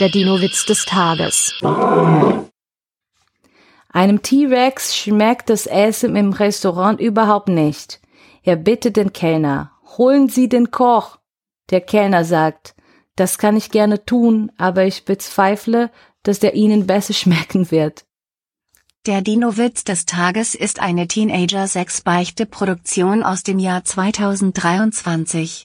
Der Dino-Witz des Tages. Einem T-Rex schmeckt das Essen im Restaurant überhaupt nicht. Er bittet den Kellner, holen Sie den Koch. Der Kellner sagt, das kann ich gerne tun, aber ich bezweifle, dass der Ihnen besser schmecken wird. Der Dino-Witz des Tages ist eine Teenager-6-Beichte-Produktion aus dem Jahr 2023.